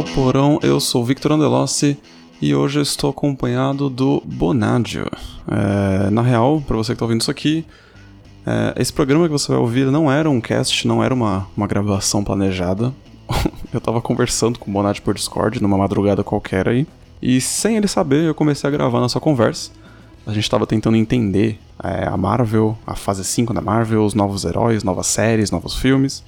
ao Porão, eu sou Victor Andelossi e hoje eu estou acompanhado do Bonadio. É, na real, para você que está ouvindo isso aqui, é, esse programa que você vai ouvir não era um cast, não era uma, uma gravação planejada. eu estava conversando com o Bonadio por Discord numa madrugada qualquer aí, e sem ele saber, eu comecei a gravar nossa conversa. A gente estava tentando entender é, a Marvel, a fase 5 da Marvel, os novos heróis, novas séries, novos filmes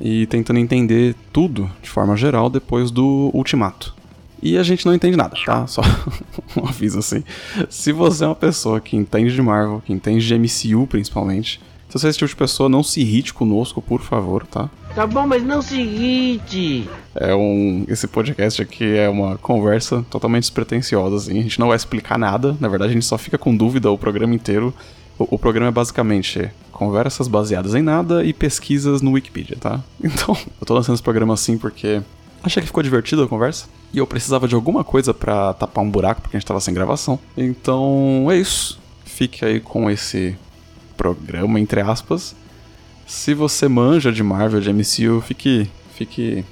e tentando entender tudo de forma geral depois do Ultimato. E a gente não entende nada, tá? Só um aviso assim. Se você é uma pessoa que entende de Marvel, que entende de MCU principalmente, se você é esse tipo de pessoa, não se irrite conosco, por favor, tá? Tá bom, mas não se irrite. É um. Esse podcast aqui é uma conversa totalmente despretensiosa, assim. A gente não vai explicar nada. Na verdade, a gente só fica com dúvida o programa inteiro. O, o programa é basicamente conversas baseadas em nada e pesquisas no Wikipedia, tá? Então, eu tô lançando esse programa assim porque achei que ficou divertido a conversa. E eu precisava de alguma coisa para tapar um buraco, porque a gente tava sem gravação. Então, é isso. Fique aí com esse programa, entre aspas. Se você manja de Marvel, de MCU, fique. fique.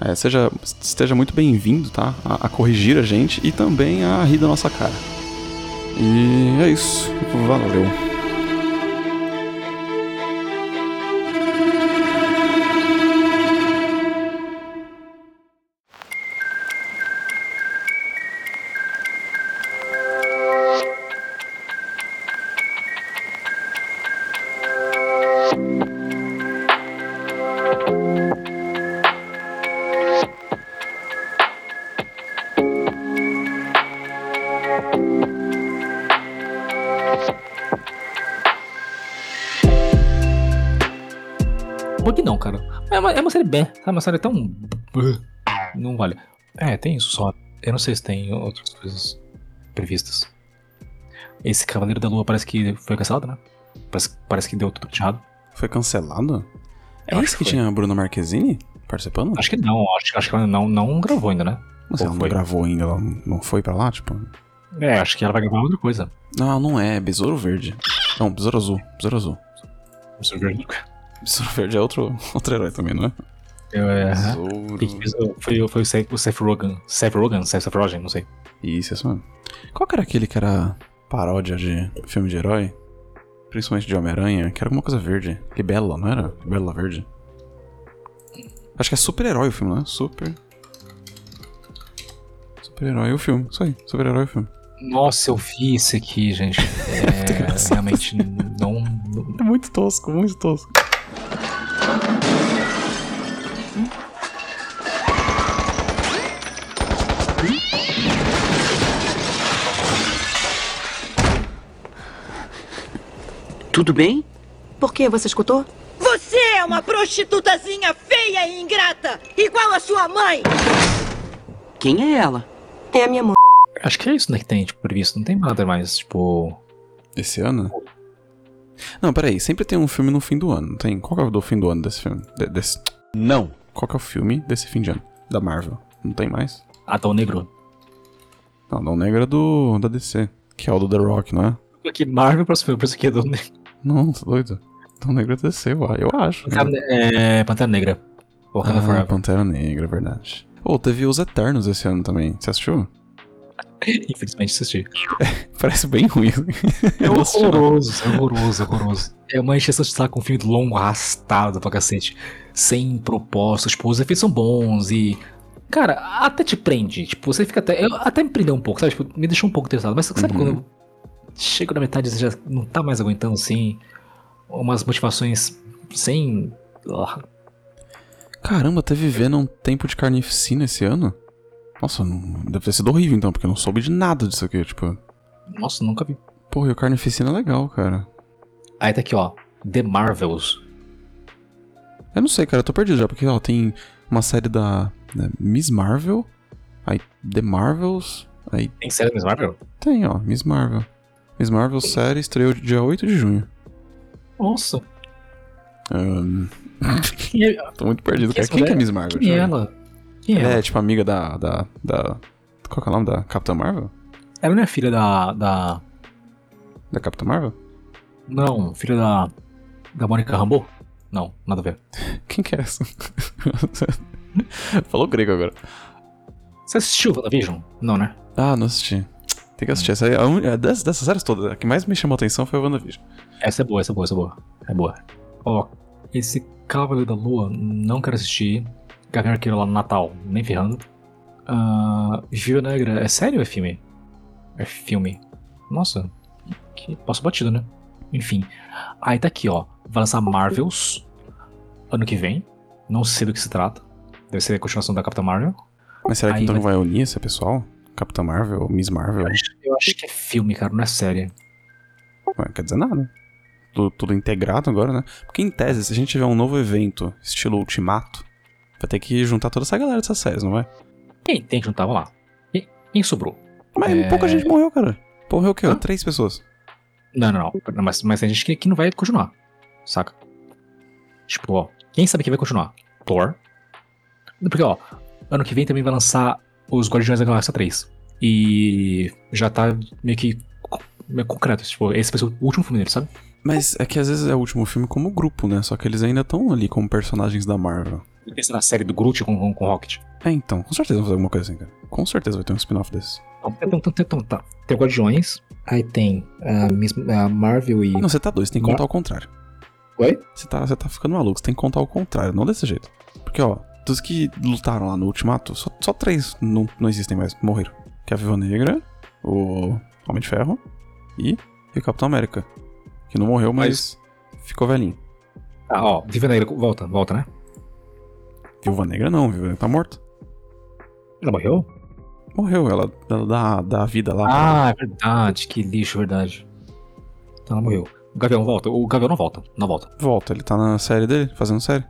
É, seja, esteja muito bem-vindo, tá? A, a corrigir a gente e também a rir da nossa cara. E é isso. Valeu. Série série tão. Não vale. É, tem isso só. Eu não sei se tem outras coisas previstas. Esse Cavaleiro da Lua parece que foi cancelado, né? Parece, parece que deu tudo errado. Foi cancelado? É esse acho que que tinha a Bruna Marquezine participando? Acho que não, acho, acho que ela não, não gravou ainda, né? Mas Ou ela não foi? gravou ainda, ela não foi pra lá, tipo. É, acho que ela vai gravar outra coisa. Não, não é, é Besouro Verde. Não, Besouro Azul, Besouro Azul. Besouro Verde é outro, outro herói também, não é? É. Quem que fez foi, foi o Seth, o Seth Rogen. Seth Rogen? Seth Rogen, não sei. Isso, isso mesmo. Qual que era aquele que era paródia de filme de herói? Principalmente de Homem-Aranha, que era alguma coisa verde. Libela, não era? Libela Verde. Acho que é super-herói o filme, né? Super. Super-herói o filme. Isso aí, super-herói o filme. Nossa, eu vi isso aqui, gente. É, realmente não- É muito tosco, muito tosco. Tudo bem? Por que você escutou? Você é uma prostitutazinha feia e ingrata, igual a sua mãe! Quem é ela? É a minha mãe. Acho que é isso né, que tem, tipo, previsto. Não tem nada mais, tipo. Esse ano? Não, peraí, sempre tem um filme no fim do ano, não tem? Qual que é o do fim do ano desse filme? De- desse... Não. Qual que é o filme desse fim de ano? Da Marvel. Não tem mais? Adão Negro. Não, Não Negra é do da DC, que é o do The Rock, não é? Aqui, Marvel próximo filme, por isso aqui é Adão Negro. Não, tá doido. Adão Negra é DC, eu, acho. Pantera, é, Pantera Negra. Wakanda Ah, Forever. Pantera Negra, é verdade. Ô, teve Os Eternos esse ano também. Você assistiu? Infelizmente assisti. Parece bem ruim. É horroroso, é horroroso, é horroroso. É uma encheção de saco um filme longo, arrastado pra cacete. Sem propósito, tipo, os efeitos são bons e. Cara, até te prende. Tipo, você fica até. Eu, até me prendeu um pouco, sabe? Tipo, me deixou um pouco interessado. Mas sabe Uhum. quando eu chego na metade você já não tá mais aguentando assim? Umas motivações sem. Caramba, teve Venom Tempo de Carnificina esse ano? Nossa, não- deve ter sido horrível então, porque eu não soube de nada disso aqui, tipo... Nossa, nunca vi. Porra, e o Carnificina é legal, cara. Aí tá aqui, ó. The Marvels. Eu não sei, cara, eu tô perdido já, porque ó, tem uma série da, da Miss Marvel, aí The Marvels, aí Tem série da Miss Marvel? tem, ó, Miss Marvel. Miss Marvel série estreou dia 8 de junho. Nossa. É, tô muito perdido, Quem é que é Miss Marvel? quem é ela? Quem é É, ela? tipo amiga da, da, da... Qual que é o nome da Capitã Marvel? Ela não é filha da. da. Da Capitã Marvel? Não, filha da. Da Mônica Rambeau? Não, nada a ver. Quem que é essa? Falou grego agora. Você assistiu WandaVision? Não, né? Ah, não assisti. Tem que assistir. Essa é a un... é dessas, séries todas, a que mais me chamou a atenção foi o WandaVision. Essa é boa, essa é boa, essa é boa. É boa. Ó, esse Cavaleiro da Lua, não quero assistir. Gavião Arqueiro lá no Natal, nem ferrando. Uh, Viva Negra, é sério ou é filme? É filme. Nossa, que passo batido, né? Enfim. Aí tá aqui, ó. Vai lançar Marvels ano que vem. Não sei do que se trata. Deve ser a continuação da Capitã Marvel. Mas será que Aí então não vai- vai unir esse pessoal? Capitã Marvel, Miss Marvel? Eu acho que é filme, cara, não é série. Ué, quer dizer nada. Tudo, tudo integrado agora, né? Porque em tese, se a gente tiver um novo evento, estilo Ultimato, vai ter que juntar toda essa galera dessas séries, não vai? Quem tem que juntar? Vamos lá. Quem, quem sobrou? Mas É. pouca gente morreu, cara. Morreu o quê? Hã? Três pessoas. Não, não, não. Não, Mas, mas tem gente que, que não vai continuar. Saca? Tipo, ó. Quem sabe que vai continuar? Thor. Porque, ó. Ano que vem também vai lançar os Guardiões da Galáxia 3. E já tá meio que meio concreto. Tipo, esse vai ser o último filme dele, sabe? Mas é que às vezes é o último filme como grupo, né? Só que eles ainda estão ali como personagens da Marvel. Pensa na série do Groot com, com, com o Rocket. É, então. Com certeza vai fazer alguma coisa assim, cara. Com certeza vai ter um spin-off desse. Então, então, então, então, tá. Tem o Guardiões. Aí tem a, Miss- a Marvel e. Não, você tá você tem que contar o contrário. Oi? Você tá, você tá ficando maluco, você tem que contar o contrário, não desse jeito. Porque, ó, dos que lutaram lá no Ultimato, só, só três não, não existem mais, morreram. Que é a Viva Negra, o Homem de Ferro e, o Capitão América. Que não morreu, mas, ficou velhinho. Ah, ó. Viva Negra, volta, volta, né? Viúva Negra não, Viúva Negra tá morta. Ela morreu? Morreu, ela, ela dá, dá a vida lá. Ah, é verdade, que lixo, verdade. Então ela morreu. O Gavião volta. O Gavião não volta. Não volta. Volta, ele tá na série dele, fazendo série.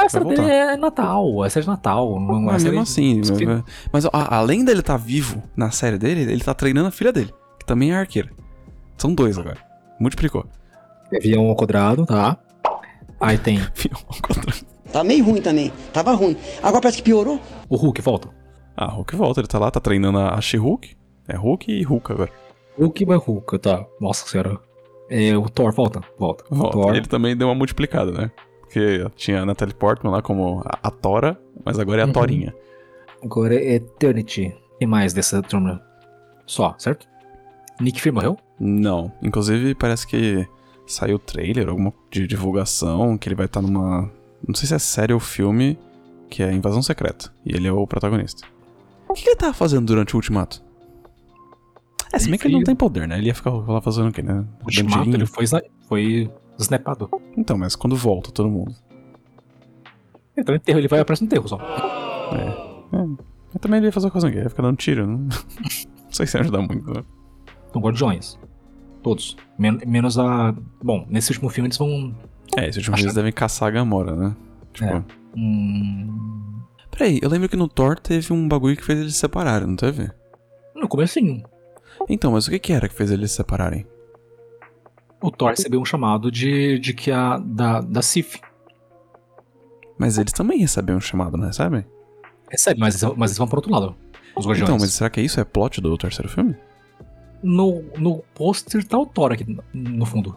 Ah, essa voltar. dele é Natal. Essa é de Natal. Não é Mas série- mesmo assim, Sim. mas, mas, ó, além dele tá vivo na série dele, ele tá treinando a filha dele, que também é arqueira. São dois agora. Multiplicou. Gavião ao quadrado, tá? Aí tem Tá meio ruim também. Tava ruim. Agora parece que piorou. o Hulk, volta. Ah, Hulk volta, ele tá lá, tá treinando a a She-Hulk. É Hulk e Hulk agora. Hulk vai Hulk, tá? Nossa senhora. É, o Thor, volta. Volta. Volta. Thor. E ele também deu uma multiplicada, né? Porque tinha a Natalie Portman lá como a, a Tora, mas agora é a Uhum. Torinha. Agora é Eternity. Tem mais dessa turma. Só, certo? Nick Fury morreu? Não. Inclusive, parece que saiu trailer, alguma de divulgação, que ele vai estar numa. Não sei se é série ou filme, que é Invasão Secreta. E ele é o protagonista. O que, que ele tava fazendo durante o Ultimato? É, se bem que ele não tem poder, né? Ele ia ficar lá fazendo o quê, né? O Ultimato, ele foi, foi snapado. Então, mas quando volta todo mundo. Então enterro, ele vai aparecer no enterro só. Eu também ele ia fazer coisa aqui, ia ficar dando tiro, né? Não sei se ia ajudar muito, né? Então, Guardiões. Todos. Men- menos a. Bom, nesse último filme eles vão. É, esses últimos eles devem caçar a Gamora, né? Tipo. É. Hum... Peraí, eu lembro que no Thor teve um bagulho que fez eles se separarem, não teve? No comecinho, Então, mas o que que era que fez eles se separarem? O Thor recebeu um chamado de, de que a. da, da Sif. Mas eles também receberam um chamado, não recebem? Recebe, mas, eles- mas eles vão pro outro lado. Os Guardiões. Então, mas será que isso é plot do terceiro filme? No, no pôster tá o Thor aqui no- no fundo.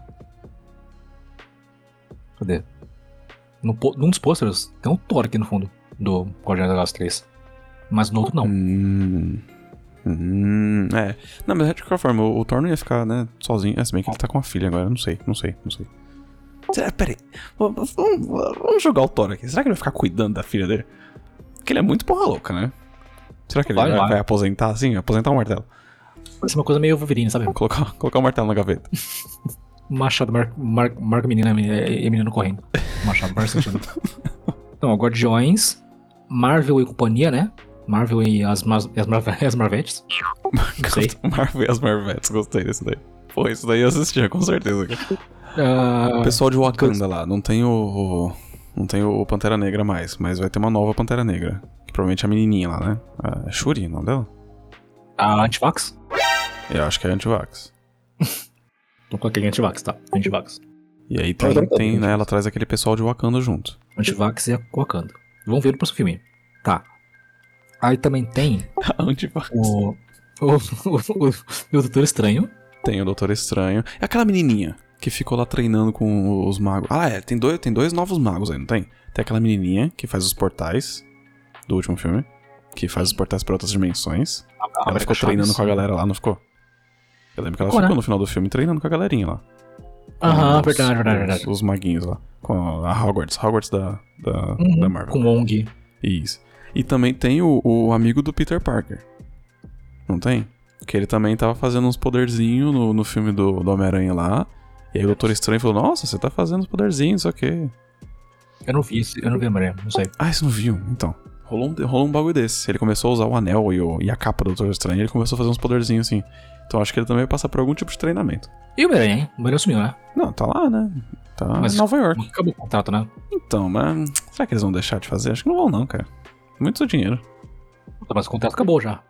Cadê? No, num dos posters tem o Thor aqui no fundo do Guardiões da Galáxia 3. Mas no outro não. Hum. Hum. É. Não, mas de qualquer forma, o, o Thor não ia ficar, né, sozinho. É, se bem que ele tá com a filha agora, não sei, não sei, não sei. Será, peraí. Vamos, vamos- jogar o Thor aqui. Será que ele vai ficar cuidando da filha dele? Porque ele é muito porra louca, né? Será que ele Vai, vai, aposentar assim? Aposentar o martelo? Vai ser uma coisa meio Wolverine, sabe? Colocar, colocar o martelo na gaveta. Machado mar, mar, marca menina e menino correndo. Machado, sentido. Então, ó, Guardiões, Marvel e companhia, né? Marvel e as, as, Mar as Marvetes. Não sei. Marvel e as Marvettes, gostei desse daí. Pô, isso daí eu assistia, com certeza. Ah, O pessoal de Wakanda lá, não tem o, o- Não tem o Pantera Negra mais, mas vai ter uma nova Pantera Negra. Que provavelmente é a menininha lá, né? A Shuri, o nome dela? a Antivax? Eu acho que é Antivax. Não coloquei Antivax, tá? Antivax. E aí tem, tá tem né, ela traz aquele pessoal de Wakanda junto. Antivax e a Wakanda. Vamos ver no próximo filme. Tá. Aí também tem Antivax. o. O, o, o, o Doutor Estranho. Tem o Doutor Estranho. É aquela menininha que ficou lá treinando com os magos. Ah, é, tem dois, tem dois novos magos aí, não tem? Tem aquela menininha que faz os portais. do último filme, que faz os portais pra outras dimensões. A- a Ela América ficou Chaves. treinando com a galera lá, não ficou? Eu lembro que ela Ficou, ficou né? no final do filme treinando com a galerinha lá. Aham, Os- verdade, verdade, os- verdade. Os maguinhos lá. Com a Hogwarts. Hogwarts da, da, Uhum, da Marvel. Com Wong. Isso. E também tem o, o amigo do Peter Parker. Não tem? Que ele também tava fazendo uns poderzinhos no, no filme do, do Homem-Aranha lá. E aí o Doutor Estranho falou, nossa, você tá fazendo uns poderzinhos, isso aqui. Eu não vi esse, eu não vi Maria, não sei. Ah, você não viu? Então. Rolou um, rolou um bagulho desse. Ele começou a usar o anel e, o- e a capa do Doutor Estranho. Ele começou a fazer uns poderzinhos assim. Então acho que ele também vai passar por algum tipo de treinamento. E o Homem-Aranha, hein? O Homem-Aranha sumiu, né? Não, tá lá, né? Tá Mas- em Nova York. Acabou o contrato, né? Então, mas será que eles vão deixar de fazer? Acho que não vão, não, cara. Muito dinheiro. Mas o contrato acabou já.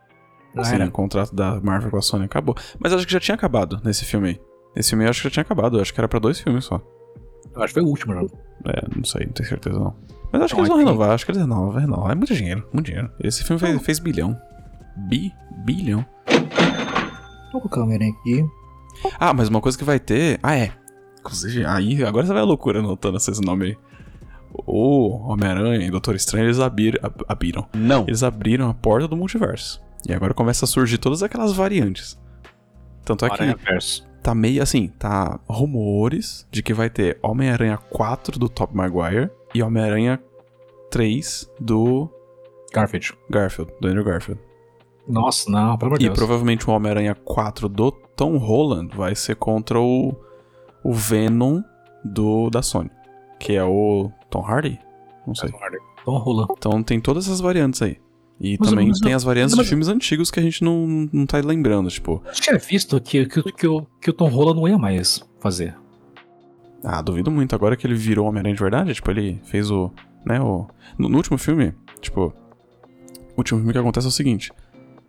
Assim, era. o contrato da Marvel com a Sony acabou. Mas acho que já tinha acabado nesse filme aí. Esse filme eu acho que já tinha acabado. Eu acho que era pra dois filmes só. Eu acho que foi o último já. É, não sei, não tenho certeza não. Mas acho que Não, eles vão renovar. Acho que eles renovam, vai renovar. É muito dinheiro, muito dinheiro. Esse filme fez, fez bilhão. Bi? Bilhão. Vou colocar o Homem-Aranha aqui. Ah, mas uma coisa que vai ter. Ah, é. Inclusive, aí agora você vai à loucura anotando esses nomes aí. O Homem-Aranha e Doutor Estranho, eles abrir, ab- abriram. Não. Eles abriram a porta do multiverso. E agora começa a surgir todas aquelas variantes. Tanto é que Verso. tá meio assim, tá rumores de que vai ter Homem-Aranha 4 do Top Maguire e Homem-Aranha 3 do Garfield. Garfield, do Andrew Garfield. Nossa, não, pelo amor de E Deus. provavelmente o Homem-Aranha 4 do Tom Holland vai ser contra o, o Venom do da Sony, que é o Tom Hardy? Não sei. Então rola. Então tem todas essas variantes aí. E Mas- também mas- tem as variantes mas- de filmes antigos que a gente não, não tá lembrando, tipo... Eu tinha visto que, que, que, o- que o Tom Holland não ia mais fazer. Ah, duvido muito. Agora que ele virou Homem-Aranha de verdade, tipo, ele fez o. Né, o. No, no último filme, tipo. O último filme que acontece é o seguinte: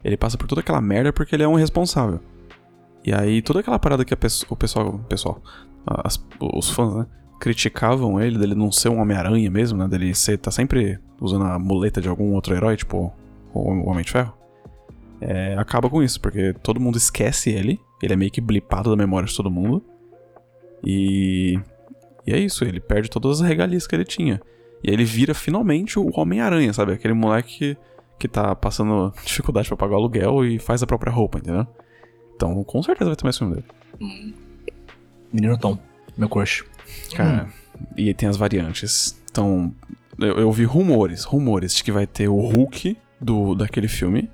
ele passa por toda aquela merda porque ele é um irresponsável. E aí, toda aquela parada que a o pessoal. O pessoal. as- os fãs, né? Criticavam ele, dele não ser um Homem-Aranha mesmo, né? Dele ser. tá sempre usando a muleta de algum outro herói, tipo o, Homem de Ferro. É, acaba com isso, porque todo mundo esquece ele. Ele é meio que blipado da memória de todo mundo. E. E é isso, ele perde todas as regalias que ele tinha. E aí ele vira finalmente o Homem-Aranha, sabe? Aquele moleque que, tá passando dificuldade pra pagar o aluguel e faz a própria roupa, entendeu? Então, com certeza vai ter mais filme dele. Menino Tom, meu crush. Cara, e aí tem as variantes. Então, eu, eu vi rumores, rumores de que vai ter o Hulk do, daquele filme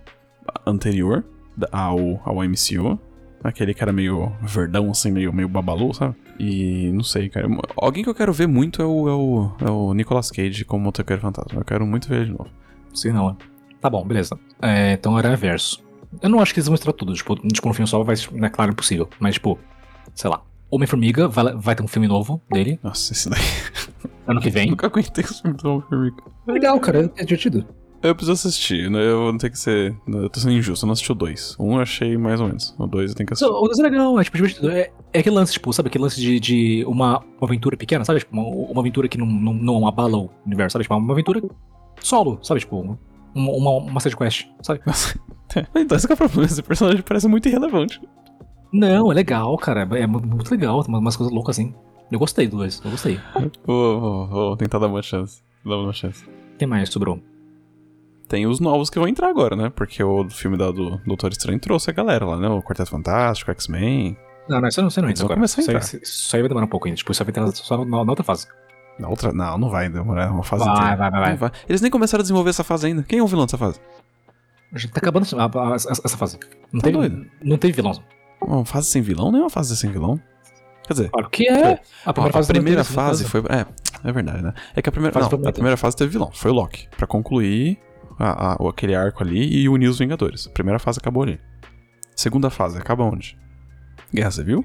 anterior ao, ao MCU. Aquele cara meio verdão, assim, meio, meio babalu, sabe? E não sei, cara. Alguém que eu quero ver muito é o, é o, é o Nicolas Cage como motoqueiro fantasma. Eu quero muito ver ele de novo. Sim, não. né? Tá bom, beleza. É, então Aranha Verso. Eu não acho que eles vão mostrar tudo. Tipo, tipo no só vai ser, né, claro, impossível. Mas, tipo, sei lá. Homem-Formiga vai, vai ter um filme novo dele, Nossa, esse daí. ano que vem. Nunca aguentei os filmes do Homem-Formiga. Legal, cara, é divertido. Eu preciso assistir, né? Eu não tenho que ser. Eu tô sendo injusto, eu não assisti o 2. Um eu achei mais ou menos. O 2 eu tenho que assistir. Não, o desenho é legal, é tipo divertido. É, é aquele lance, tipo, sabe? Aquele lance de, de uma, uma aventura pequena, sabe? Tipo, uma, uma aventura que não, não, não abala o universo, sabe? Tipo, uma aventura solo, sabe? Tipo, uma, uma, uma side quest, sabe? então, esse que é o problema. Esse personagem parece muito irrelevante. Não, é legal, cara. É mu- muito legal. Tem umas coisas loucas assim. Eu gostei do dois, eu gostei. Vou, vou, vou tentar dar uma chance. Dar uma chance. O que mais sobrou? Tem os novos que vão entrar agora, né? Porque o filme da, do Doutor Estranho trouxe a galera lá, né? O Quarteto Fantástico, X-Men. Não, não, isso não, isso não entra agora. começar a Isso aí, entrar. isso aí vai demorar um pouco ainda. Tipo, isso vai entrar só na, na outra fase. Na outra. Não, não vai demorar uma fase Vai, inteira. vai, vai, Não Eles nem começaram a desenvolver essa fase ainda. Quem é o vilão dessa fase? Já tá acabando essa, a- a- essa fase. Não Tá tem, doido? não tem vilão. Uma fase sem vilão? Nem uma fase sem vilão. Quer dizer, Claro que é. A Ó, primeira a primeira fase foi. É, é verdade, né? É que a primeira. Fase não, a primeira fase teve vilão. Foi o Loki. Pra concluir a- a- aquele arco ali e unir os Vingadores. A primeira fase acabou ali. Segunda fase, acaba onde? Guerra Civil?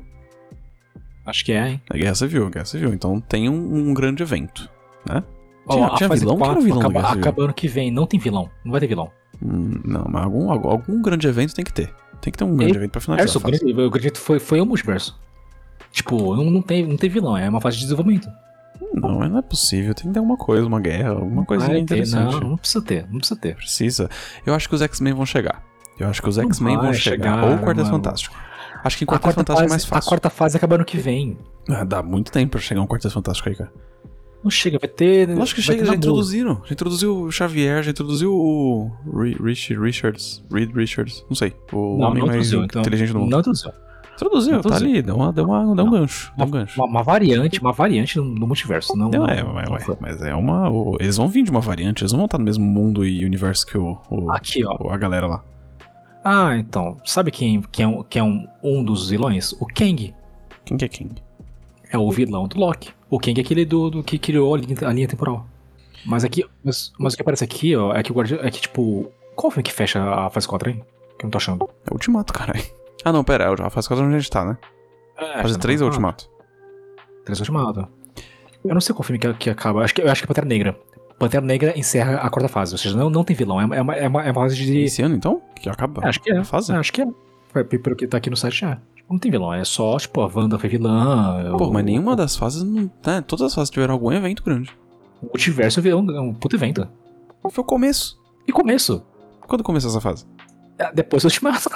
Acho que é, hein? É Guerra Civil, Guerra Civil. Então tem um, um grande evento, né? Tinha- a tinha vilão? Quem era o 4 vilão acaba, acaba ano que vem. Não tem vilão. Não vai ter vilão. Hum, não, mas algum, algum grande evento tem que ter. Tem que ter um grande E- evento pra É finalizar isso, a fase. eu acredito que foi, foi o multiverso. Tipo, não, não, tem, não tem vilão, é uma fase de desenvolvimento. Não, não é possível. Tem que ter alguma coisa, uma guerra, alguma Vai ter, interessante. Não, não precisa ter, não precisa ter. Precisa. Eu acho que os X-Men vão chegar. Eu acho que os X-Men vão chegar. chegar, Ou o Quarteto. Fantástico. Acho que Quarteto Fantástico é mais fase, a fácil. quarta fase acaba ano que vem. Ah, dá muito tempo pra chegar um Quarteto Fantástico aí, cara. Não chega, vai ter. Lógico que chega, já introduziram. Já introduziu o Xavier, já introduziu o Ri- Rich Richards. Reed Richards. Não sei. O Não, homem não mais introduziu, então. inteligente do mundo. Não introduziu. Introduziu, não tá ali. Deu, uma, deu, uma, deu um Não. gancho. Deu um gancho. Uma, uma variante, uma variante no, no multiverso. Não, Não, não, é, não ué, foi. mas é uma. o- eles vão vir de uma variante, eles não vão estar no mesmo mundo e universo que o, o- Aqui, ó. a galera lá. Ah, então. Sabe quem, quem é, um, quem é um, um dos vilões? O Kang. Quem que é quem? É o vilão do Loki. O Kang é aquele do, do que criou a linha, a linha temporal. Mas aqui. Mas, mas o que aparece aqui, ó, é que o Guardião. É que, tipo. Qual filme que fecha a fase 4 aí? Que eu não tô achando. É o Ultimato, caralho. Ah, não, pera, a fase 4 onde a gente tá, né? É, Fase tá 3 é o na- Ultimato. 3 Ultimato. Eu não sei qual filme que, que acaba. Acho que, eu acho que é Pantera Negra. Pantera Negra encerra a quarta fase. Ou seja, não, não tem vilão. É uma, é uma, é uma, é fase de. Esse ano, então? Que acaba? Acho que é. a fase? Acho que é. Pelo que tá aqui no site, é. Não tem vilão, é só, tipo, a Wanda foi vilã. Pô, mas nenhuma das fases não. Né, todas as fases tiveram algum evento grande. O multiverso virou um, um puto evento. Foi o começo. E começo. Quando começou essa fase? É, Depois do Ultimato.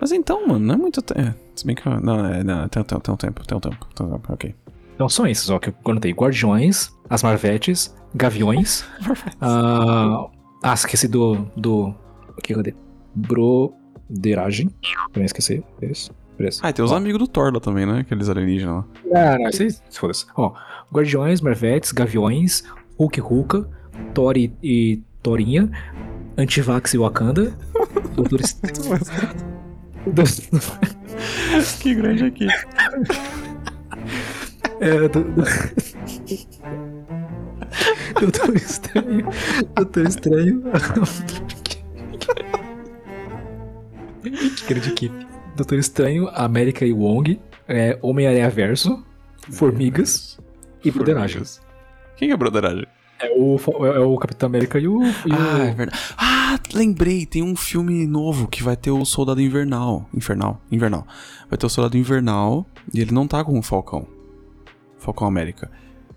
Mas então, mano, não é muito tempo. Se bem que. Não, é, não tem, tem, tem um tempo, tem um tempo. Tem um tempo, ok. Então são esses, ó, que eu anotei. Guardiões, as Marvetes, Gaviões. ah, ah, esqueci do. do. O que cadê? Broderagem. Também esqueci. Esse. Esse. Ah, e tem os Ó. amigos do Thor lá também, né? Aqueles alienígenas lá. Ah, não, aí, foda-se. Ó, Guardiões, Marvetes, Gaviões, Hulk Hulka, Thor e, e Torinha, Antivax e Wakanda, Doutor que grande aqui. É, do, do... Doutor Estranho. Doutor Estranho. que grande equipe. Doutor Estranho, América e Wong, é, Homem-Aranha Verso, Formigas e Broderagem. Quem é broderagem? É o, é o Capitão América e o. E Ah, é o... verdade. Ah, lembrei, tem um filme novo que vai ter o Soldado Invernal. Infernal. Invernal. Vai ter o Soldado Invernal e ele não tá com o Falcão. Falcão América.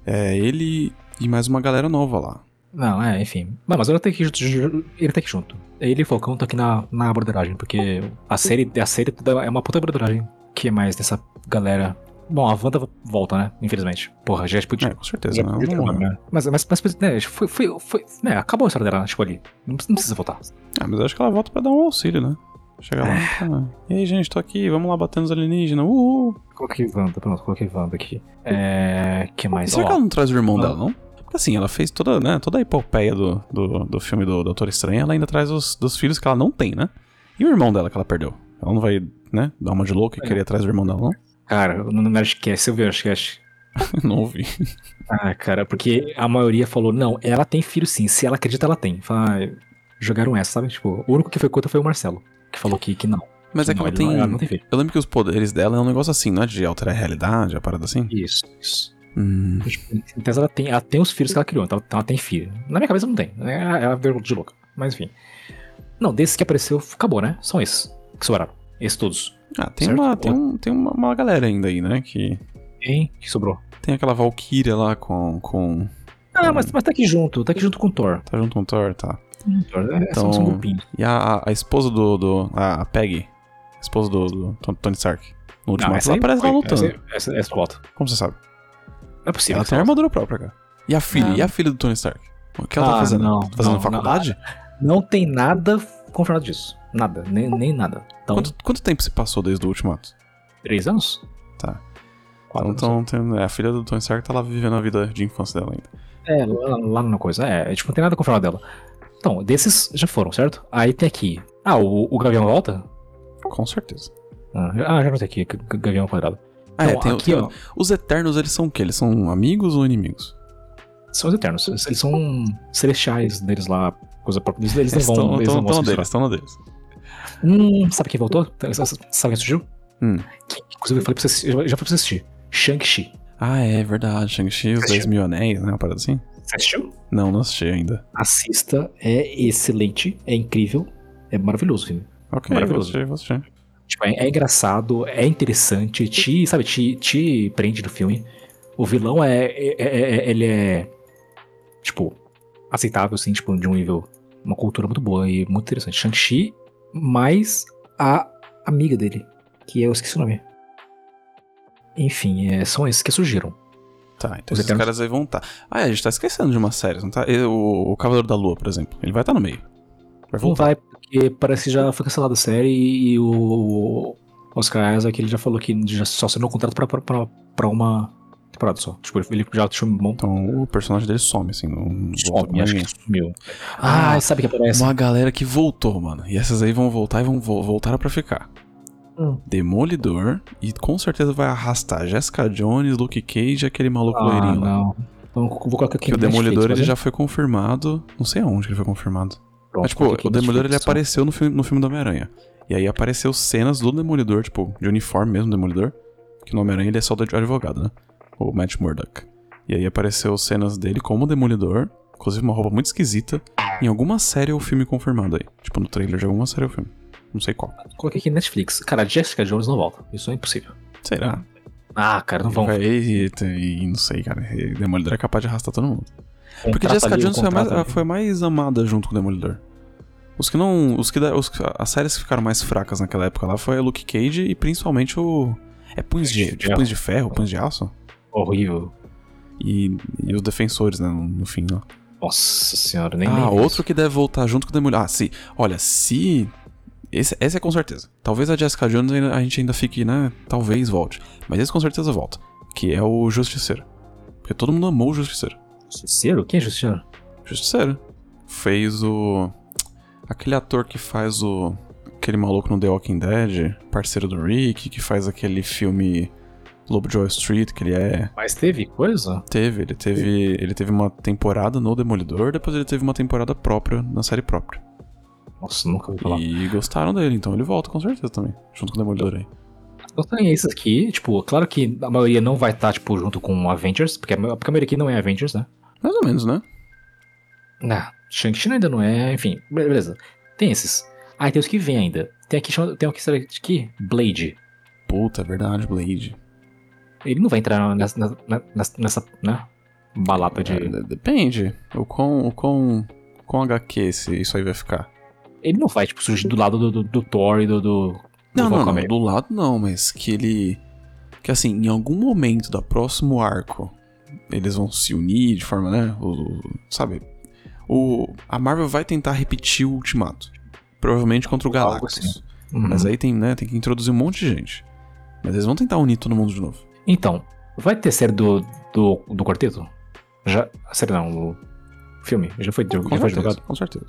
É ele e mais uma galera nova lá. Não, é, enfim. Não, mas ele tá aqui junto. Ele tá aqui junto. Ele e o Falcão tá aqui na, na broderagem, porque a série, a série é uma puta broderagem. que é mais dessa galera? Bom, a Wanda volta, né? Infelizmente. Porra, já podia. É, com certeza. Não, não- né? Mas, mas, mas né, foi, foi, foi, né, acabou a história dela, tipo, ali. Não, precisa- não precisa voltar. Ah, mas eu acho que ela volta pra dar um auxílio, né? Chega lá. tá. E aí, gente, tô aqui, vamos lá batendo os alienígenas. Uhul. Coloquei Wanda, pronto, coloquei Wanda aqui. É. que mais? Será Ó, que ela não traz o irmão dela, não? Porque assim, ela fez toda, né, toda a epopeia do, do, do filme do Doutor Estranho, ela ainda traz os dos filhos que ela não tem, né? E o irmão dela que ela perdeu? Ela não vai, né, dar uma de louca e É. querer atrás do irmão dela, não? Cara, no Nerdcast, eu vi o Nerdcast. não ouvi. Ah, cara, porque a maioria falou, não, ela tem filho sim, se ela acredita, ela tem. Fala, ah, jogaram essa, sabe? Tipo, o único que foi contra foi o Marcelo, que falou que, que não. Mas é que não, ela ele não- tem... ela não tem filho. Eu lembro que os poderes dela é um negócio assim, não é de alterar a realidade, a parada assim? Isso, isso. Hum, Então ela tem, ela tem os filhos que ela criou, então ela tem filho. Na minha cabeça não tem, é é a vergonha de louca. Mas enfim. Não, desses que apareceu, acabou, né? São esses que sobraram. Esses todos. Ah, tem, Certo? uma, tem, um, tem uma, uma galera ainda aí, né, que... Quem que sobrou? Tem aquela Valkyria lá com... com... Ah, mas, mas tá aqui junto, tá aqui junto com o Thor. Tá junto com o Thor, tá. É, Então- são. E a, a, esposa do, do... A Peggy, a esposa do, do Ton- Tony Stark. No último Não, ela aparece lá lutando. Essa, essa, essa eu volto. Como você sabe? Não é possível. Ela tem armadura própria, cara. E a filha? Ah. E a filha do Tony Stark? O que ela tá Ah, fazendo? não, Tá fazendo não, faculdade? Não tem nada confirmado disso. Nada, nem, nem nada. Então, Quanto, quanto tempo se passou desde o Ultimato? três anos? Tá. Quatro Então, anos. então tem- é, a filha do Tony Stark tá lá vivendo a vida de infância dela ainda. É, lá, lá na coisa. É, é, tipo, não tem nada confirmado dela. Então, desses já foram, certo? Aí tem aqui. Ah, o, o Gavião volta? Com certeza. Ah, já- ah, notei aqui, Gavião quadrado. Ah, é, Então, tem, aqui, tem- ó. Os Eternos, eles são o quê? Eles são amigos ou inimigos? São os Eternos. Eles são celestiais deles lá. Coisa própria. Eles, eles não vão. estão, eles estão, não vão estão se deles, estão na deles. Hum, sabe quem voltou? Sabe quem surgiu? Hum. Que, inclusive, eu falei pra você eu já falei pra você assistir. Shang-Chi. Ah, é verdade. Shang-Chi, os Assistiu? 10 mil anéis, né? Uma parada assim? Você assistiu? Não, não assisti ainda. Assista, é excelente, é incrível, é maravilhoso. Ok, vou Maravilhoso. assistir, vou assistir. Tipo, é, é engraçado, é interessante, te, sabe, te, te prende no filme. O vilão é, é- é- é- ele é, tipo, aceitável, assim, tipo, de um nível, uma cultura muito boa e muito interessante. Shang-Chi, mais a amiga dele, que eu esqueci o nome. Enfim, é, são esses que surgiram. Tá, então Os esses Eternos- caras aí vão estar. Ah, é, a gente tá esquecendo de uma série, não tá? O, o Cavaleiro da Lua, por exemplo. Ele vai estar no meio. Vai Não voltar. vai, porque parece que já foi cancelada a série e o Oscar Isaac ele já falou que já só assinou o contrato pra, pra, pra, uma temporada só. Tipo, ele já deixou bom. Então o personagem dele some, assim. Não Some, acho que sumiu. Ah, Ah, sabe o que aparece? Uma galera que voltou, mano. E essas aí vão voltar e vão vo voltar pra ficar. Hum. Demolidor. E com certeza vai arrastar Jessica Jones, Luke Cage e aquele maluco Ah, loirinho não. Então, vou colocar aqui Que o Netflix, Demolidor pode ele já foi confirmado. Não sei aonde que ele foi confirmado. Pronto, Mas, tipo, o Demolidor ele apareceu no filme, no filme do Homem-Aranha. E aí apareceu cenas do Demolidor, tipo, de uniforme mesmo, Demolidor. Que no Homem-Aranha ele é só de advogado, né? O Matt Murdock. E aí apareceu cenas dele como Demolidor, inclusive uma roupa muito esquisita, em alguma série ou filme confirmado aí. Tipo, no trailer de alguma série ou filme. Não sei qual. Coloquei aqui no Netflix. Cara, Jessica Jones não volta. Isso é impossível. Será? Ah, cara, não vão. E, e- e não sei, cara. Demolidor é capaz de arrastar todo mundo. Porque Jessica Jones foi mais, foi mais amada junto com o Demolidor. Os que não. Os que, os, as séries que ficaram mais fracas naquela época lá foi a Luke Cage e principalmente o. É Punhos de, De punhos de Ferro, Punhos de Aço? Horrível. E, e os Defensores, né? No, no fim, ó. Nossa senhora, nem ah, outro isso. que deve voltar junto com o Demolidor. Ah, se. Olha, se. Esse, esse é com certeza. Talvez a Jessica Jones ainda- a gente ainda fique, né? Talvez volte. Mas esse com certeza volta. Que é o Justiceiro. Porque todo mundo amou o Justiceiro. Justiceiro? Quem é Justiceiro? Justiceiro. Fez o. Aquele ator que faz o. Aquele maluco no The Walking Dead, parceiro do Rick, que faz aquele filme Lovejoy Street, que ele é. Mas teve coisa? Teve, ele teve. Ele teve uma temporada no Demolidor, depois ele teve uma temporada própria na série própria. Nossa, nunca ouvi falar. E gostaram dele, então ele volta com certeza também. Junto com o Demolidor aí. Então tem esses aqui, tipo, claro que a maioria não vai estar, tipo, junto com Avengers, porque a, porque a maioria aqui não é Avengers, né? Mais ou menos, né? Não, Shang-Chi ainda não é, enfim, beleza. Tem esses. Ah, tem os que vêm ainda. Tem aqui, chama- tem o que será aqui? Blade. Puta, é verdade, Blade. Ele não vai entrar nessa, nessa, nessa né, balada de... É, de- depende. O quão, o quão, quão HQ esse, isso aí vai ficar. Ele não vai, tipo, surgir do lado do, do, do Thor e do... do Não, do não, não, do lado não, mas que ele. Que assim, em algum momento do próximo arco, eles vão se unir de forma, né? O, o- sabe? O, a Marvel vai tentar repetir o Ultimato. Provavelmente contra o Galactus. assim. Uhum. Mas aí tem, né? Tem que introduzir um monte de gente. Mas eles vão tentar unir todo mundo de novo. Então, vai ter série do, do, do quarteto? Já, a série não, o filme, já foi, já Com foi certeza, divulgado? com certeza.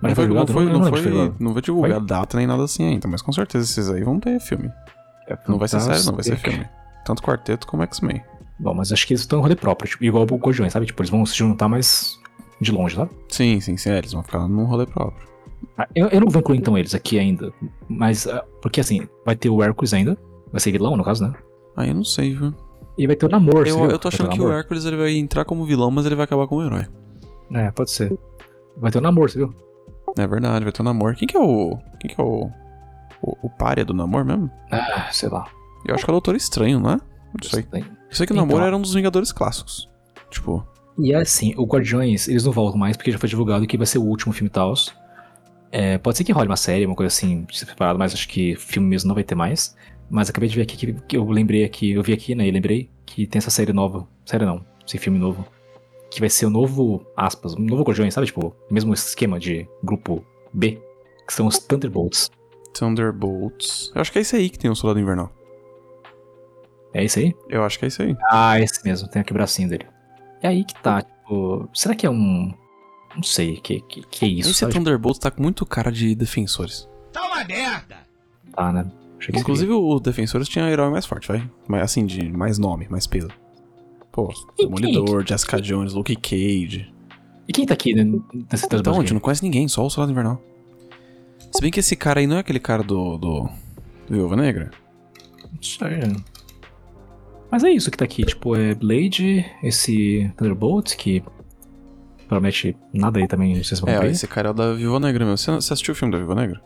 Mas não já foi foi, não divulgado? foi, não lembro foi, divulgado. não vai divulgar data nem nada assim ainda, mas com certeza esses aí vão ter filme. Não vai ser série, não, vai ser filme. Tanto quarteto como X-Men. Bom, mas acho que eles estão em rolê próprio, tipo, igual o Guardiões, sabe? Tipo, eles vão se juntar mais de longe, sabe? Sim, sim, sim, é, eles vão ficar num rolê próprio. Ah, Eu, eu não vou incluir então eles aqui ainda, mas ah, porque assim, vai ter o Hércules ainda, vai ser vilão no caso, né? Ah, eu não sei, viu? E vai ter o Namor, você Eu, eu tô achando que o. Hércules ele vai entrar como vilão, mas ele vai acabar como herói. É, pode ser. Vai ter o Namor, você viu? É verdade, vai ter o Namor. Quem que é o. Quem que é o. O, o párea do Namor mesmo? Ah, sei lá. Eu acho que é o Doutor Estranho, não é? Não sei. Tem. Eu sei que o Então. Namor era um dos Vingadores clássicos. Tipo, E é assim, o Guardiões, eles não voltam mais porque já foi divulgado que vai ser o último filme Taos. É, pode ser que role uma série, uma coisa assim, separada, mas acho que filme mesmo não vai ter mais. Mas acabei de ver aqui que, que eu lembrei aqui, eu vi aqui, né, e lembrei que tem essa série nova. Série não, esse filme novo. Que vai ser o novo, aspas, um novo Guardiões, sabe? Tipo, o mesmo esquema de grupo B, que são os Thunderbolts. Thunderbolts. Eu acho que é esse aí que tem o Soldado Invernal. É isso aí? Eu acho que é esse aí. Ah, esse mesmo, tem aquele bracinho dele. É aí que tá, tipo, será que é um. Não sei, que, que, que é isso, esse sabe? Thunderbolts tá com muito cara de defensores. Tá, né? Achei que Inclusive, o Defensores tinha herói mais forte, vai. Mas assim, de mais nome, mais peso. Pô, Demolidor, Jessica Jones, Luke Cage. E quem tá aqui né, nesse a Thunderbolt? gente não conhece ninguém, só o Soldado Invernal. Se bem que esse cara aí não é aquele cara do. do. do Viúva Negra? Não sei. Mas é isso que tá aqui, tipo, é Blade, esse Thunderbolt, que promete nada aí também, não sei se vão É, cumprir. esse cara é o da Viúva Negra mesmo. Você, você assistiu o filme da Viúva Negra?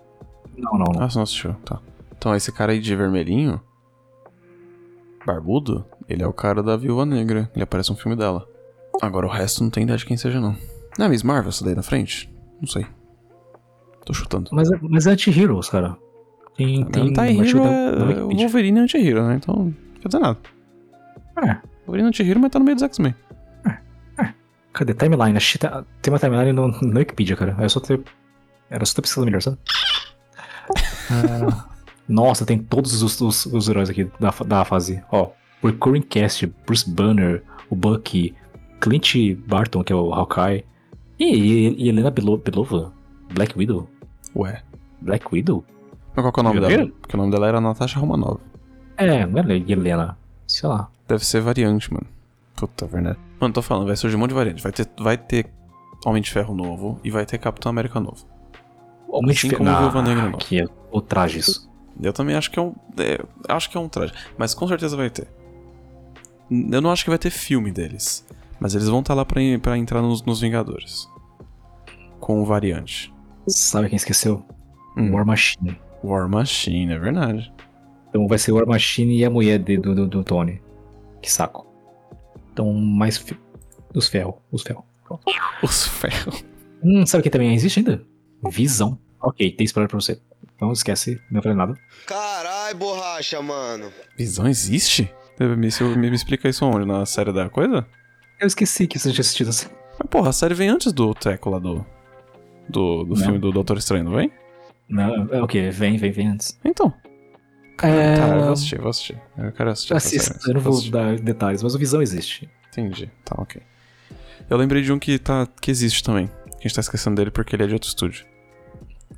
Não, não, não. Ah, você não assistiu, tá. Então, esse cara aí de vermelhinho, barbudo, ele é o cara da Viúva Negra. Ele aparece no filme dela. Agora o resto não tem ideia de quem seja, não. Não é Miss Marvel essa daí na frente? Não sei. Tô chutando. Mas, é- mas é anti-heroes, cara. Tem, tem tá uma hero ajuda é, o. Wolverine é anti-hero, né? Então, não quer dizer nada. É, Wolverine anti-hero, mas tá no meio dos X-Men. Cadê? Timeline. Achei tá- Tem uma timeline no, no Wikipedia, cara. É só ter. Era só ter pesquisado melhor, sabe? Ah, nossa, tem todos os, os, os heróis aqui da, da fase. Ó, Recurring Cast, Bruce Banner, o Bucky, Clint Barton, que é o Hawkeye. E, e, e Helena Belo, Belova? Black Widow? Ué. Black Widow? Mas qual que é o nome dela? Porque o nome dela era Natasha Romanov. É, não é Helena. Sei lá. Deve ser variante, mano. Puta, verdade. Mano, tô falando, vai surgir um monte de variante. Vai ter, vai ter Homem de Ferro novo e vai ter Capitão América novo. Homem Assim de como Ferro. Viúva Negra, não. que é o traje isso. Eu também acho que é um. é, acho que é um traje. Mas com certeza vai ter. Eu não acho que vai ter filme deles. Mas eles vão estar lá pra, pra entrar nos, nos Vingadores. Com o variante. Sabe quem esqueceu? Hum. War Machine. War Machine, é verdade. Então vai ser War Machine e a mulher de- do, do, do Tony. Que saco. Então, mais. fi- Os ferros. Os ferros. Os ferros. Hum, sabe quem também existe ainda? Visão. Ok, tem spoiler pra você. Não esquece, não falei nada. Carai, borracha, mano. Visão existe? Me, me, me explica isso onde? Na série da coisa? Eu esqueci que você tinha assistido assim. Mas porra, a série vem antes do treco lá do. Do, do Não. filme do Doutor Estranho, não vem? Não, é o quê? Vem, vem, vem antes. Então. É. Eu vou assistir, vou assistir. Eu quero assistir. Assista, série. eu não vou assistir. dar detalhes, mas o Visão existe. Entendi. Tá, ok. Eu lembrei de um que, tá, que existe também. A gente tá esquecendo dele porque ele é de outro estúdio.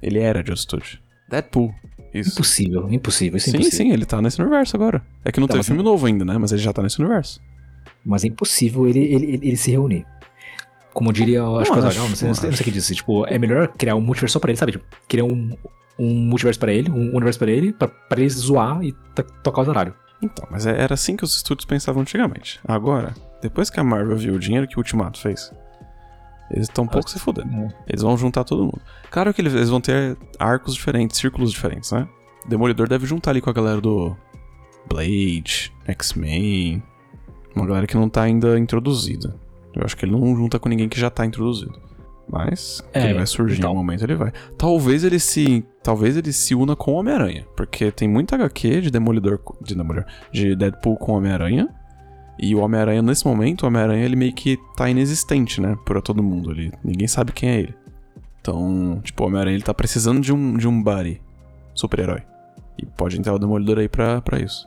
Ele era de outro estúdio. Deadpool. Isso. Impossível, impossível, isso é Sim, impossível. sim, ele tá nesse universo agora. É que não Tá, teve filme novo ainda, né? Mas ele já tá nesse universo. Mas é impossível ele, ele, ele, ele se reunir. Como diria, eu acho Não que acho, não sei, não não sei, não sei acho. o que disse. Tipo, é melhor criar um multiverso só pra ele, sabe? Tipo, criar um, um multiverso pra ele, um universo pra ele, pra, pra ele zoar e to- tocar os horários. Então, mas é- era assim que os estúdios pensavam antigamente. Agora, depois que a Marvel viu o dinheiro que o Ultimato fez, eles estão um pouco se fudendo. É. Eles vão juntar todo mundo. Claro que eles, eles vão ter arcos diferentes, círculos diferentes, né? Demolidor deve juntar ali com a galera do Blade, X-Men. Uma galera que não tá ainda introduzida. Eu acho que ele não junta com ninguém que já tá introduzido. Mas É, ele vai surgir em então. algum momento, ele vai. Talvez ele se. Talvez ele se una com o Homem-Aranha. Porque tem muita HQ de Demolidor. De Demolidor. De Deadpool com o Homem-Aranha. E o Homem-Aranha, nesse momento, o Homem-Aranha ele meio que tá inexistente, né? Pra todo mundo ali. Ninguém sabe quem é ele. Então, tipo, o Homem-Aranha ele tá precisando de um, de um buddy super-herói. E pode entrar o Demolidor aí pra, pra isso.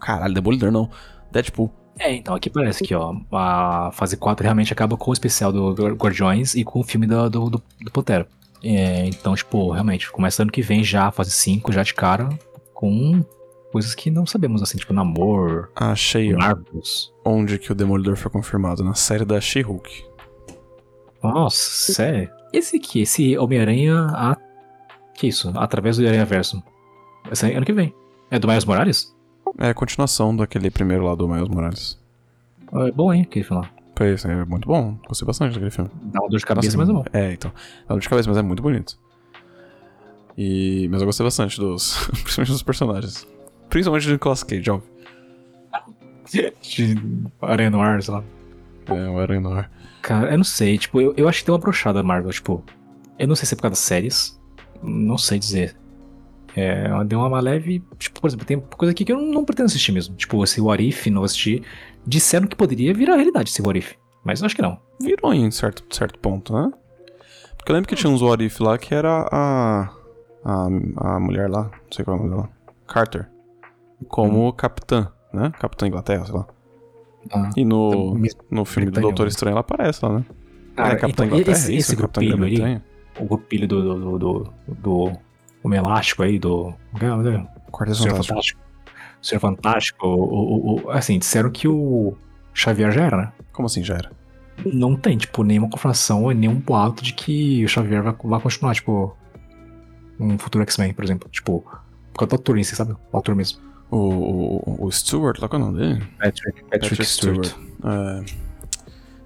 Caralho, Demolidor não. Deadpool. É, então aqui parece que, ó, a fase 4 realmente acaba com o especial do Guar- Guardiões e com o filme do, do, do, do Pantera. É, então, tipo, realmente, começa ano que vem já, a fase 5, já de cara, com coisas que não sabemos, assim, tipo, namor, Achei, Marvels. onde que o Demolidor foi confirmado. Na série da She-Hulk. Nossa, sério? Esse aqui, esse Homem-Aranha, a... que isso? Através do Aranha Verso. Esse é ano que vem. É do Miles Morales? É a continuação daquele primeiro lá do Miles Morales. É bom, hein, aquele filme lá. Pois é, muito bom. Gostei bastante daquele filme. Dá uma dor de cabeça, Nossa, mas é bom. É, então. Dá dor de cabeça, mas é muito bonito. E... Mas eu gostei bastante dos. Principalmente dos personagens. Principalmente do Nicolas Cage, óbvio. De Aranha Noir, sei lá. É, o Aranha Noir. Cara, eu não sei, tipo, eu, eu acho que deu uma brochada Marvel, tipo. Eu não sei se é por causa das séries. Não sei dizer. É, ela deu uma leve. Tipo, por exemplo, tem coisa aqui que eu não, não pretendo assistir mesmo. Tipo, esse What If, não assisti. Disseram que poderia virar realidade esse What If. Mas eu acho que não. Virou em certo, certo ponto, né? Porque eu lembro que tinha uns What If lá que era a. A, a mulher lá, não sei qual é o nome dela. Carter. Como capitã, né? Capitã Inglaterra, sei lá. Ah, E no, então, no filme do Doutor né? Estranho ela aparece lá, né? Cara, é, Capitã então, Inglaterra, esse, é isso? esse Capitã grupilho aí, Grã-Bretanha? o grupilho do. do. do. do, Homem Elástico aí, do. é o? Quarteto Fantástico. Fantástico. Senhor Fantástico. O, o, o- assim, disseram que o Xavier já era, né? Como assim já era? Não tem, tipo, nenhuma confirmação e nenhum boato de que o Xavier vai, vai continuar, tipo, um futuro X-Men, por exemplo. Tipo, por causa do ator em si, sabe? O ator mesmo. O, o, o Stewart, lá qual é o nome dele? Patrick, Patrick, Stewart. É,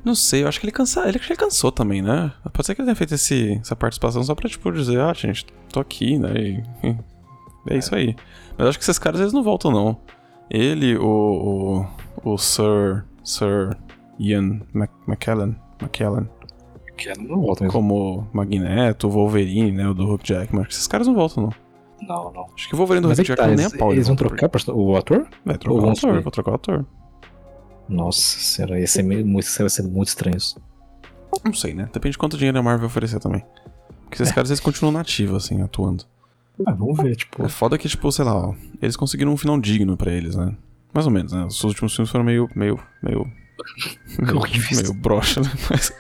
não sei, eu acho que ele cansa, ele, acho que ele cansou também, né? Pode ser que ele tenha feito esse, essa participação só pra, tipo, dizer, ah, gente, tô aqui, né? E, é isso aí. Mas eu acho que esses caras, eles não voltam, não. Ele, o, o, o Sir, Sir Ian Mac, McKellen, McKellen, Que não volta mesmo. como Magneto, o Wolverine, né? O do Hulk Jackman. Acho que esses caras não voltam, não. Não, não. Acho que o Wolverine do Hulk que tá, Jackman nem eles, a pau. ele eles vão trocar o o ator? Vai trocar o vão ator, vou trocar o ator. Nossa senhora, ia ser, meio, muito, ia ser muito estranho isso. Não sei, né? Depende de quanto dinheiro a Marvel oferecer também. Porque esses caras, eles continuam nativos, assim, atuando. Ah, vamos ver, tipo. É foda que, tipo, sei lá, ó, eles conseguiram um final digno pra eles, né? Mais ou menos, né? Os últimos filmes foram meio. meio. meio. meio, meio broxa, né? Mas,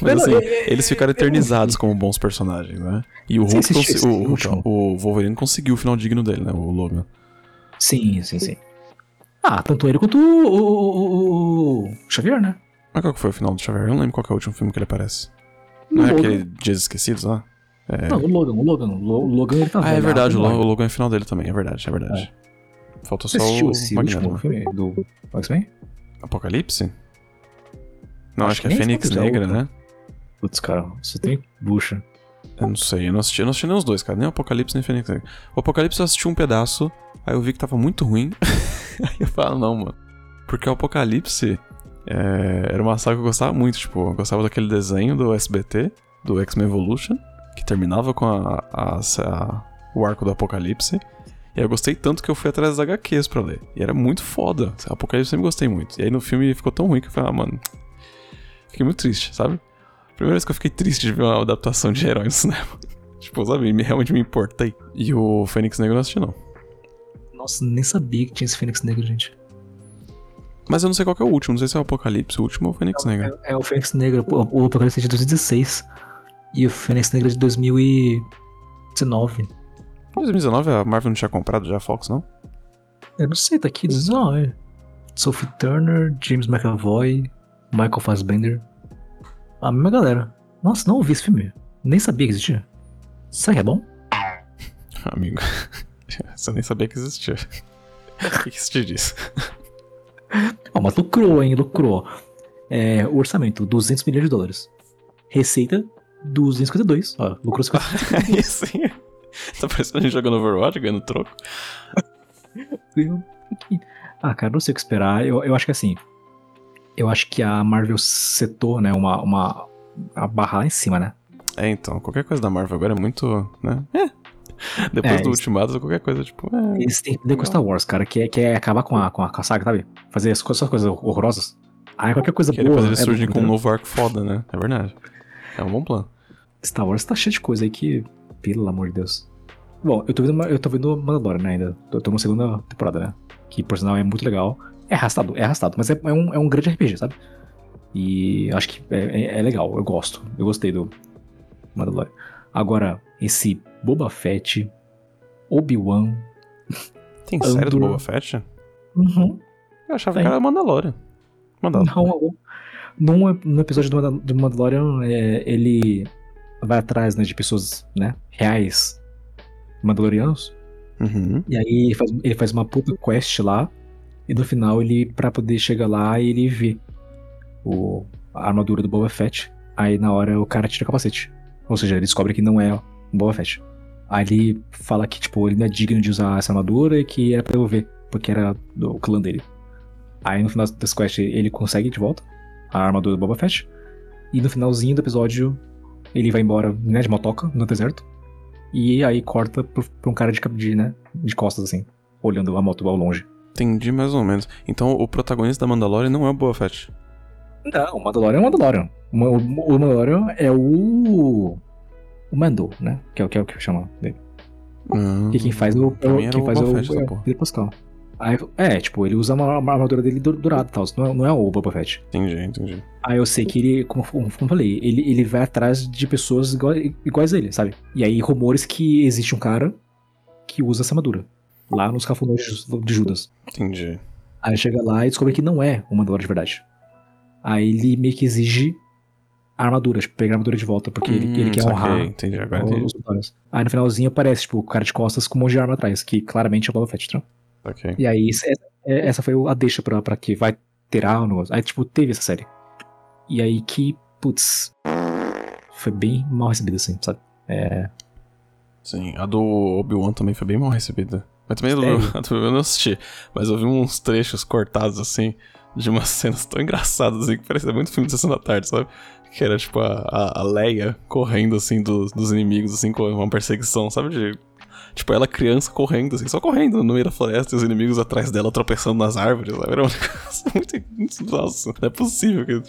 mas Não, assim, é- é- eles ficaram eu não eternizados como bons personagens, né? E o Hulk assistiu consi- esse o, ó, o Wolverine conseguiu o final digno dele, né? O Logan. Sim, sim, sim. Ah, tanto ele quanto o, o, o- o Xavier, né? Mas qual que foi o final do Xavier? Eu não lembro qual que é o último filme que ele aparece. Não é Logan. aquele Dias Esquecidos lá? É... Não, o Logan, o Logan. O Lo- o Logan ele tá ah, é verdade, o, morre. Lo- o Logan é o final dele também, é verdade, é verdade. Falta Você só o Magneto. né? filme do X-Men? Apocalipse? Não, Acho acho, que é Fênix é Negra, né? Putz, cara, você tem bucha. Eu não sei, eu não assisti, eu não assisti nem os dois, cara. Nem o Apocalipse, nem Fênix Negra. O Apocalipse eu assisti um pedaço, aí eu vi que tava muito ruim. aí eu falo, não, mano. Porque o Apocalipse é, era uma saga que eu gostava muito, tipo, eu gostava daquele desenho do SBT, do X-Men Evolution, que terminava com a, a- a- o arco do Apocalipse. E eu gostei tanto que eu fui atrás das HQs pra ler. E era muito foda. Apocalipse eu sempre gostei muito. E aí no filme ficou tão ruim que eu falei, ah, mano. Fiquei muito triste, sabe? Primeira vez que eu fiquei triste de ver uma adaptação de herói no cinema. tipo, sabe? Me, realmente me importei. E o Fênix Negro não assisti, não. Nossa, nem sabia que tinha esse Fênix Negro, gente. Mas eu não sei qual é o último. Não sei se é o Apocalipse, o último ou o Fênix Negro. É, é o Fênix Negro. O, o Apocalipse é de 2016. E o Fênix Negro é de 2019. Em 2019 a Marvel não tinha comprado já a Fox, não? Eu não sei, tá aqui 19. Sophie Turner, James McAvoy, Michael Fassbender. A mesma galera. Nossa, não ouvi esse filme. Nem sabia que existia. Será que é bom? Amigo. Você nem sabia que existia. O que, que isso te diz? Ó, mas lucrou, hein? Lucrou. É, orçamento, 200 milhões de dólares. Receita, 252. Ó, lucrou 50. Aí sim. Tá parecendo a gente jogando Overwatch, ganhando troco. Ganhou um pouquinho. Ah, cara, não sei o que esperar. Eu, eu acho que assim. Eu acho que a Marvel setou, né? Uma, uma. A barra lá em cima, né? É, então, qualquer coisa da Marvel agora é muito, né? É. Depois É, do isso- Ultimato, qualquer coisa, tipo, é. Eles têm que aprender com Star Wars, cara, que é, que é acabar com a, com a, com a saga, sabe? Fazer as coisas, só coisas horrorosas. Aí qualquer coisa Que boa. depois eles é surgem com um novo arco foda, né? É verdade. É um bom plano. Star Wars tá cheio de coisa aí que. Pelo amor de Deus. Bom, eu tô vendo, eu tô vendo Mandalorian né, ainda. Eu tô na segunda temporada, né? Que por sinal é muito legal. É arrastado, é arrastado, mas é, é um, é um grande RPG, sabe? E acho que é, é- é legal, eu gosto. Eu gostei do Mandalorian. Agora, esse Boba Fett, Obi-Wan. Tem série do Andor. Boba Fett? Uhum. Eu achava Tem. que era Mandalorian. Mandalorian. Não, num, no episódio do Mandalorian, é, ele vai atrás né, de pessoas né, reais mandalorianos. Uhum. E aí ele faz, ele faz uma puta quest lá. E no final ele, pra poder chegar lá, ele vê o, a armadura do Boba Fett. Aí na hora o cara tira o capacete. Ou seja, ele descobre que não é o Boba Fett. Aí ele fala que, tipo, ele não é digno de usar essa armadura e que era pra eu ver, porque era do clã dele. Aí no final das quests ele consegue de volta a armadura do Boba Fett. E no finalzinho do episódio ele vai embora, né, de motoca, no deserto. E aí corta pra um cara de, de, né, de costas, assim, olhando a moto ao longe. Entendi mais ou menos. Então o protagonista da Mandalorian não é o Boba Fett. Não, o Mandalorian é o Mandalorian. O, Ma- o Mandalorian é o. O Mando, né? Que é, o- que é o que chama dele. Hum, E quem faz o. quem o faz o. Fett, é o porra. Pedro Pascal. Aí, é, tipo, ele usa uma, uma armadura dele dour- dourada e tal. Não é, não é o Boba Fett. Entendi, entendi. Aí eu sei que ele, como, como eu falei, ele, ele vai atrás de pessoas iguais, iguais a ele, sabe? E aí rumores que existe um cara que usa essa armadura. Lá nos cafundões de Judas. Entendi. Aí chega lá e descobre que não é o Mandalorian de verdade. Aí ele meio que exige a armadura, tipo, pegar a armadura de volta, porque ele, ele Hum, quer saquei, honrar Entendi, agora entendi. os. Aí no finalzinho aparece, tipo, o cara de costas com um monte de arma atrás, que claramente é o Boba Fett? Ok. E aí essa, foi a deixa pra, pra que vai ter a um negócio. Aí, tipo, teve essa série. E aí que, putz, foi bem mal recebida, assim, sabe? É, Sim, a do Obi-Wan também foi bem mal recebida. Mas também a do eu não assisti. Mas eu vi uns trechos cortados, assim, de umas cenas tão engraçadas, assim, que parecia muito filme de sessão da tarde, sabe? Que era, tipo, a, a, Leia correndo, assim, dos, dos inimigos, assim, com uma perseguição, sabe? De Tipo, ela criança correndo, assim, só correndo no meio da floresta e os inimigos atrás dela tropeçando nas árvores, sabe? Era um negócio muito. Nossa, não é possível que.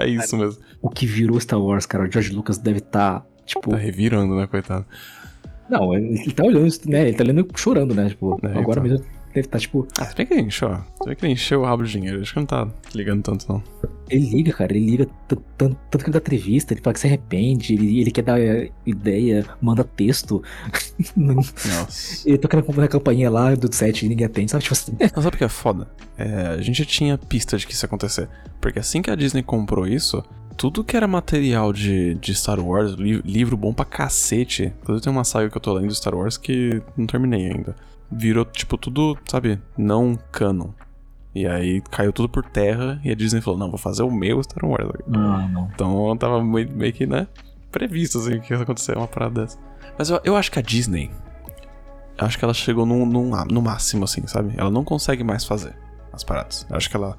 É isso mesmo. O que virou Star Wars, cara, o George Lucas deve estar, tipo. Tá revirando, né, coitado? Não, ele tá olhando, né? Ele tá olhando chorando, né? Tipo, É, agora então. mesmo deve estar, tipo. Ah, se bem que ele encheu, ó. Se bem que ele encheu o rabo de dinheiro. Acho que não tá ligando tanto, não. Ele liga, cara, ele liga tanto, que ele dá entrevista, ele fala que se arrepende, ele, ele quer dar eh, ideia, manda texto. Nossa. ele toca na, na campainha lá do set e ninguém atende, sabe? Tipo assim. Mas sabe o que é foda? É, a gente tinha pista de que isso ia acontecer. Porque assim que a Disney comprou isso, tudo que era material de, de Star Wars, li- livro bom pra cacete. Inclusive tem uma saga que eu tô lendo de Star Wars que não terminei ainda. Virou, tipo, tudo, sabe, não canon. E aí caiu tudo por terra e a Disney falou: não, vou fazer o meu Star Wars. Não, não. Então tava meio, meio que, né, previsto assim que ia acontecer uma parada dessa. Mas eu, eu acho que a Disney. Eu acho que ela chegou num, num- no máximo, assim, sabe? Ela não consegue mais fazer as paradas. Eu acho que ela,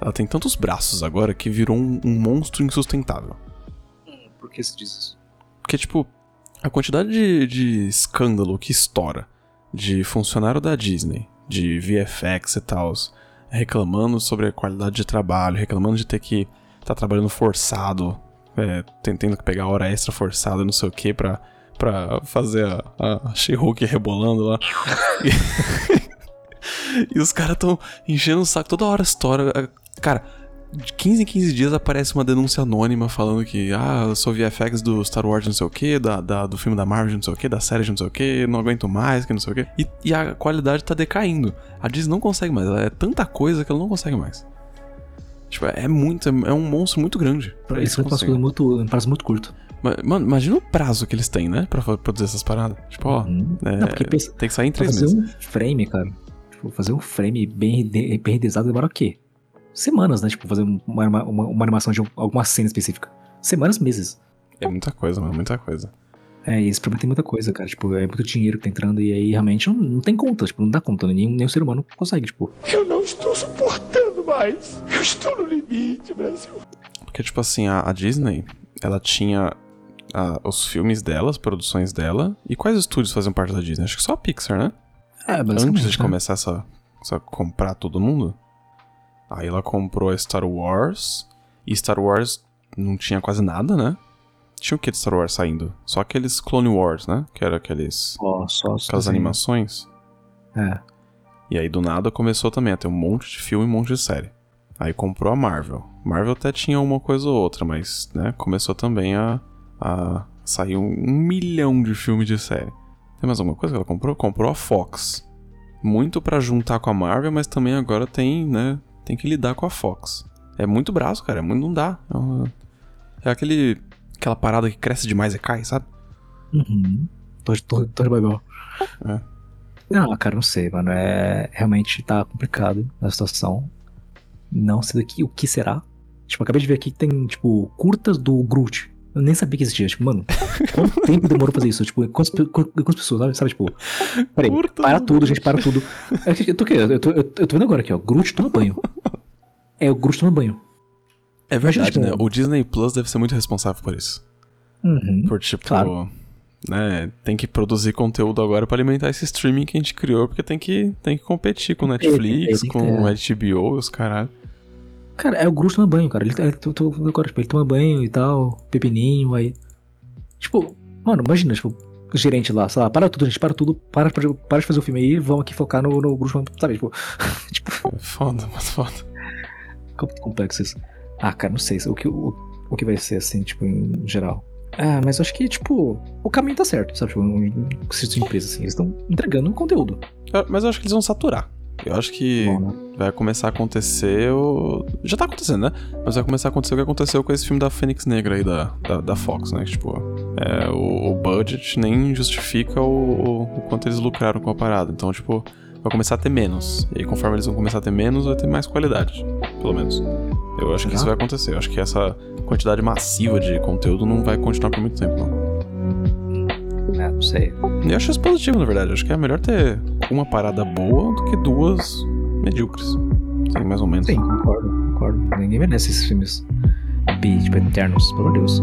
ela tem tantos braços agora que virou um, um monstro insustentável. Por que você diz isso? Porque, tipo, a quantidade de, de escândalo que estoura de funcionário da Disney, de VFX e tal, reclamando sobre a qualidade de trabalho, reclamando de ter que estar trabalhando forçado, é, que pegar hora extra forçada, não sei o que, pra, pra fazer a, a She-Hulk rebolando lá. E, os caras tão enchendo o saco, toda hora estoura. a- Cara, de 15 em 15 dias aparece uma denúncia anônima falando que, ah, eu sou VFX do Star Wars não sei o que, da, da- do filme da Marvel não sei o que, da série não sei o que, não aguento mais, que não sei o que. E, e a qualidade tá decaindo. A Disney não consegue mais, ela é tanta coisa que ela não consegue mais. Tipo, é muito, é um monstro muito grande. pra Isso é muito. Um prazo muito curto. Ma- Mano, imagina o prazo que eles têm, né? Pra produzir essas paradas. Tipo, ó, Hum. é, Não, pensa- tem que sair em três fazer meses. um frame, cara. Tipo, fazer um frame bem, bem renderizado demora o quê? Semanas, né? Uma, fazer uma, uma, uma- animação de um- alguma cena específica. Semanas, meses. É muita coisa, mano, muita coisa. É, e eles prometem muita coisa, cara. Tipo, é muito dinheiro que tá entrando e aí realmente não, não tem conta. Tipo, não dá conta. Nenhum, nenhum ser humano consegue, tipo. Eu não estou suportando mais. Eu estou no limite, Brasil. Porque, tipo assim, a, a Disney, ela tinha ah, os filmes dela, as produções dela. E quais estúdios faziam parte da Disney? Acho que só a Pixar, né? É, Antes de começar essa, essa comprar todo mundo. Aí ela comprou a Star Wars. E Star Wars não tinha quase nada, né? Tinha o que de Star Wars saindo? Só aqueles Clone Wars, né? Que era aqueles. Só, só, Aquelas assim. animações. É. E aí do nada começou também a ter um monte de filme e um monte de série. Aí comprou a Marvel. Marvel até tinha uma coisa ou outra, mas, né, começou também a, a sair um, um milhão de filmes de série. Tem mais alguma coisa que ela comprou? Comprou a Fox. Muito pra juntar com a Marvel, mas também agora tem, né, tem que lidar com a Fox. É muito braço, cara, é muito, não dá. É, uma- é aquele aquela parada que cresce demais e cai, sabe? Uhum. Torre, torre, torre Babel. É. Não, cara, não sei, mano. É, realmente tá complicado a situação. Não sei daqui o que será. Tipo, acabei de ver aqui que tem, tipo, curtas do Groot. Eu nem sabia que existia. Tipo, mano, quanto tempo demorou pra fazer isso? Tipo, quantas, quantas pessoas, sabe? Sabe, tipo, peraí, Curtas para do tudo, gente, para tudo. É Eu tô, o quê? eu, tô, eu, eu tô vendo agora aqui, ó. Groot toma banho. É, o Groot toma banho. É verdade, tipo, né? O Disney Plus deve ser muito responsável por isso. Uhum. Por tipo, Claro. né, tem que produzir conteúdo agora pra alimentar esse streaming que a gente criou, porque tem que, tem que competir com Netflix, tem que com ter. HBO e os caralho. Cara, é o Groot toma banho, cara. Ele, ele, tô- tô tipo, ele toma banho e tal, pepininho, aí. Tipo, mano, imagina, tipo, o gerente lá, sei lá, para tudo, gente, para tudo, para, para, para de fazer o filme aí, vamos aqui focar no, no Groot, sabe? Tipo, tipo, É foda, mas foda. como complexo isso. Ah, cara, não sei o que, o, o que vai ser, assim, tipo, em geral. Ah, mas eu acho que, tipo, o caminho tá certo, sabe? Tipo, um um empresa, assim, eles estão entregando um conteúdo. Eu- Mas eu acho que eles vão saturar. Eu acho que Bom, né? vai começar a acontecer o... Já tá acontecendo, né? Mas vai começar a acontecer o que aconteceu com esse filme da Fênix Negra aí da, da, da Fox, né? Que, tipo, é, o, o budget nem justifica o, o quanto eles lucraram com a parada. Então, tipo, vai começar a ter menos. E aí, conforme eles vão começar a ter menos, vai ter mais qualidade. Pelo menos. Eu acho que isso vai acontecer. Eu acho que essa quantidade massiva de conteúdo não vai continuar por muito tempo, não. Não sei. Eu acho isso positivo, na verdade. Eu acho que é melhor ter uma parada boa do que duas medíocres. Sim, mais ou menos. Sim, concordo, concordo. Ninguém merece esses filmes bi, tipo, eternos, pelo Deus.